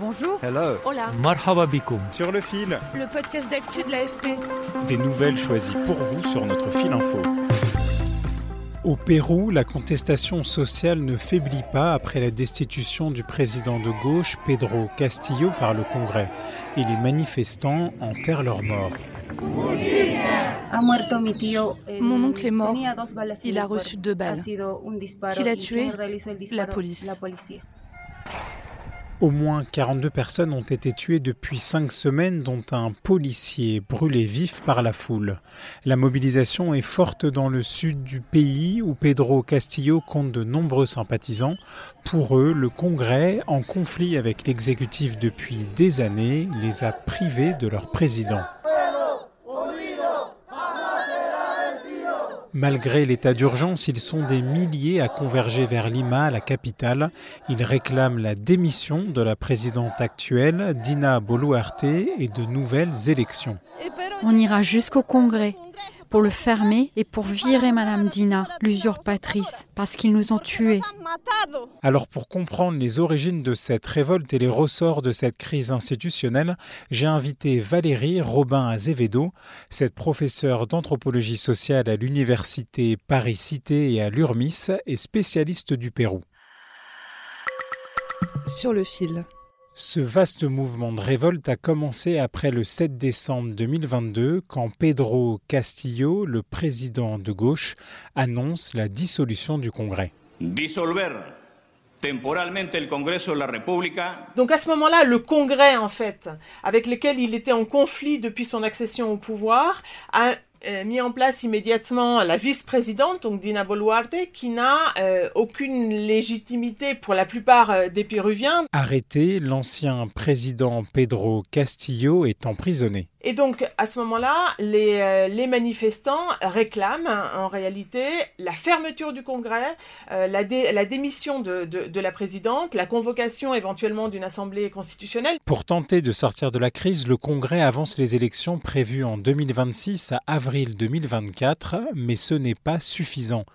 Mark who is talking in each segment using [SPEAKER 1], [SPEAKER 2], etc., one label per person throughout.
[SPEAKER 1] Bonjour.
[SPEAKER 2] Hello.
[SPEAKER 1] Hola.
[SPEAKER 3] Marhaba.
[SPEAKER 4] Sur le fil.
[SPEAKER 1] Le podcast d'actu de l'AFP.
[SPEAKER 4] Des nouvelles choisies pour vous sur notre fil info.
[SPEAKER 5] Au Pérou, la contestation sociale ne faiblit pas après la destitution du président de gauche Pedro Castillo par le Congrès et les manifestants enterrent leurs morts.
[SPEAKER 6] Mon oncle est mort. Il a reçu deux balles. Qui l'a tué La police.
[SPEAKER 5] Au moins 42 personnes ont été tuées depuis cinq semaines, dont un policier brûlé vif par la foule. La mobilisation est forte dans le sud du pays où Pedro Castillo compte de nombreux sympathisants. Pour eux, le Congrès, en conflit avec l'exécutif depuis des années, les a privés de leur président. Malgré l'état d'urgence, ils sont des milliers à converger vers Lima, la capitale. Ils réclament la démission de la présidente actuelle, Dina Boluarte, et de nouvelles élections.
[SPEAKER 7] On ira jusqu'au Congrès pour le fermer et pour virer Madame Dina, l'usurpatrice, parce qu'ils nous ont tués.
[SPEAKER 5] Alors pour comprendre les origines de cette révolte et les ressorts de cette crise institutionnelle, j'ai invité Valérie Robin Azevedo, cette professeure d'anthropologie sociale à l'université Paris-Cité et à l'URMIS et spécialiste du Pérou.
[SPEAKER 6] Sur le fil.
[SPEAKER 5] Ce vaste mouvement de révolte a commencé après le 7 décembre 2022 quand Pedro Castillo, le président de gauche, annonce la dissolution du Congrès.
[SPEAKER 8] Dissolver temporalmente el Congreso de la República.
[SPEAKER 9] Donc à ce moment-là, le Congrès, en fait, avec lequel il était en conflit depuis son accession au pouvoir, a euh, mis en place immédiatement la vice-présidente, donc Dina Boluarte, qui n'a euh, aucune légitimité pour la plupart euh, des Péruviens.
[SPEAKER 5] Arrêté, l'ancien président Pedro Castillo est emprisonné.
[SPEAKER 9] Et donc, à ce moment-là, les, euh, les, manifestants réclament en réalité la fermeture du Congrès, euh, la, dé, la, démission de, de, de, la présidente, la convocation éventuellement d'une assemblée constitutionnelle.
[SPEAKER 5] Pour tenter de sortir de la crise, le Congrès avance les élections prévues en 2026 à avril 2024, mais ce n'est pas suffisant.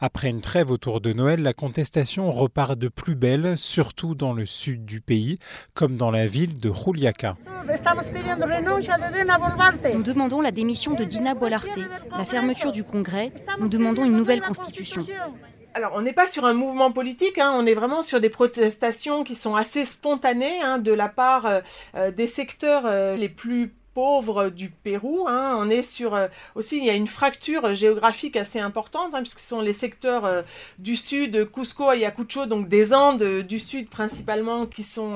[SPEAKER 5] Après une trêve autour de Noël, la contestation repart de plus belle, surtout dans le sud du pays, comme dans la ville de Juliaca.
[SPEAKER 10] Nous demandons la démission de Dina Boluarte, la fermeture du Congrès, nous demandons une nouvelle constitution.
[SPEAKER 9] Alors, on n'est pas sur un mouvement politique, hein, on est vraiment sur des protestations qui sont assez spontanées hein, de la part euh, des secteurs euh, les plus pauvres du Pérou. Hein. On est sur euh, aussi il y a une fracture géographique assez importante hein, puisque ce sont les secteurs euh, du sud, Cusco, Ayacucho, donc des Andes euh, du sud principalement qui sont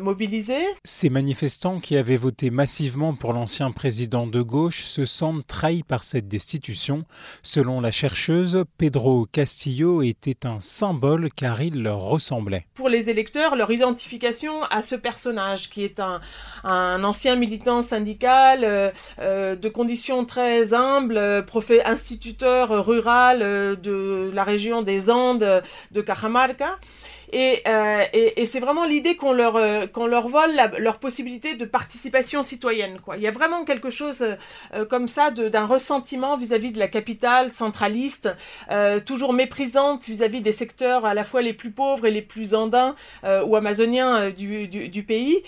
[SPEAKER 9] mobilisés.
[SPEAKER 5] Ces manifestants qui avaient voté massivement pour l'ancien président de gauche se sentent trahis par cette destitution. Selon la chercheuse, Pedro Castillo était un symbole car il leur ressemblait.
[SPEAKER 9] Pour les électeurs, leur identification à ce personnage qui est un, un ancien militant syndical euh, euh, de conditions très humbles, euh, instituteur rural de la région des Andes de Cajamarca. Et, euh, et, et c'est vraiment l'idée qu'on leur, euh, qu'on leur vole leur possibilité de participation citoyenne. Quoi. Il y a vraiment quelque chose euh, comme ça d'un ressentiment vis-à-vis -vis de la capitale centraliste, toujours méprisante vis-à-vis -vis des secteurs à la fois les plus pauvres et les plus andins ou amazoniens du, du, du pays,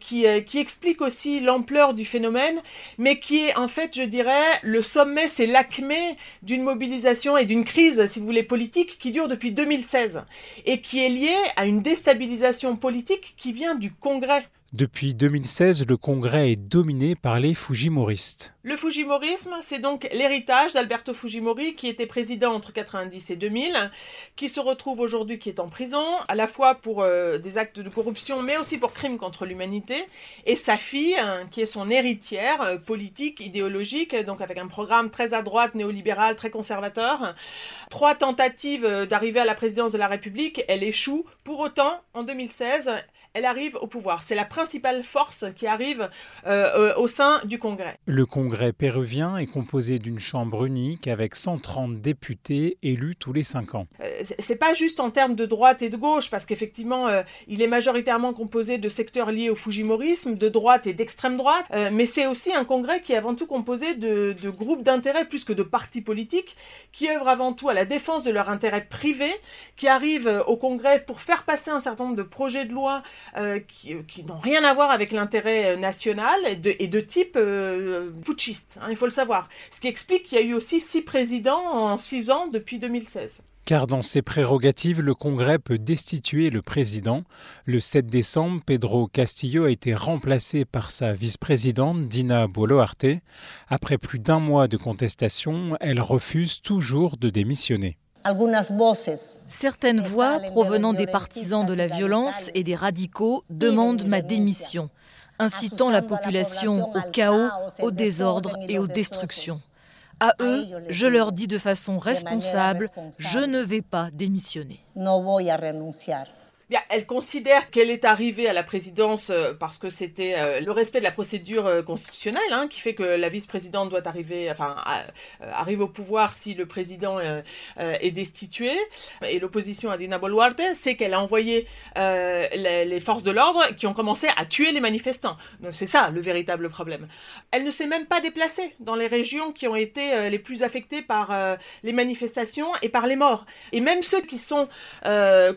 [SPEAKER 9] qui, qui explique aussi l'ampleur du phénomène, mais qui est en fait, je dirais, le sommet, c'est l'acmé d'une mobilisation et d'une crise, si vous voulez, politique qui dure depuis 2016 et qui est lié à une déstabilisation politique qui vient du Congrès.
[SPEAKER 5] Depuis 2016, le Congrès est dominé par les Fujimoristes.
[SPEAKER 9] Le Fujimorisme, c'est donc l'héritage d'Alberto Fujimori, qui était président entre 90 et 2000, qui se retrouve aujourd'hui, qui est en prison, à la fois pour euh, des actes de corruption, mais aussi pour crimes contre l'humanité, et sa fille, hein, qui est son héritière euh, politique, idéologique, donc avec un programme très à droite, néolibéral, très conservateur. Trois tentatives euh, d'arriver à la présidence de la République, elle échoue. Pour autant, en 2016, elle arrive au pouvoir. C'est la principale force qui arrive euh, euh, au sein du Congrès.
[SPEAKER 5] Le Congrès péruvien est composé d'une chambre unique avec 130 députés élus tous les cinq ans.
[SPEAKER 9] Euh, c'est pas juste en termes de droite et de gauche, parce qu'effectivement, il est majoritairement composé de secteurs liés au Fujimorisme, de droite et d'extrême droite, mais c'est aussi un Congrès qui est avant tout composé de, de groupes d'intérêts plus que de partis politiques, qui œuvrent avant tout à la défense de leurs intérêts privés, qui arrivent au Congrès pour faire passer un certain nombre de projets de loi euh, qui, n'ont rien à voir avec l'intérêt euh, national et de, type euh, putschiste, hein, il faut le savoir. Ce qui explique qu'il y a eu aussi six présidents en six ans depuis 2016.
[SPEAKER 5] Car dans ses prérogatives, le Congrès peut destituer le président. Le 7 décembre, Pedro Castillo a été remplacé par sa vice-présidente Dina Boluarte. Après plus d'un mois de contestation, elle refuse toujours de démissionner.
[SPEAKER 2] Certaines voix provenant des partisans de la violence et des radicaux demandent ma démission, incitant la population au chaos, au désordre et aux destructions. À eux, je leur dis de façon responsable, je ne vais pas démissionner
[SPEAKER 9] elle considère qu'elle est arrivée à la présidence euh, parce que c'était euh, le respect de la procédure euh, constitutionnelle hein, qui fait que la vice-présidente doit arriver, enfin, arrive au pouvoir si le président est destitué. Et l'opposition à Dina Boluarte, c'est qu'elle a envoyé les, forces de l'ordre qui ont commencé à tuer les manifestants. C'est ça le véritable problème. Elle ne s'est même pas déplacée dans les régions qui ont été les plus affectées par les manifestations et par les morts. Et même ceux qui sont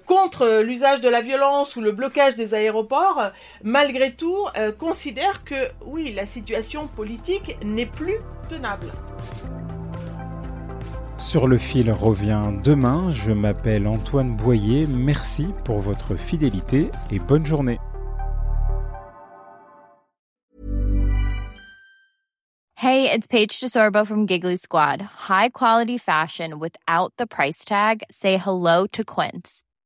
[SPEAKER 9] contre l'usage de la violence ou le blocage des aéroports, malgré tout, euh, considère que oui, la situation politique n'est plus tenable.
[SPEAKER 5] Sur le fil revient demain. Je m'appelle Antoine Boyer. Merci pour votre fidélité et bonne journée.
[SPEAKER 3] Hey, it's Paige DeSorbo from Giggly Squad. High quality fashion without the price tag. Say hello to Quince.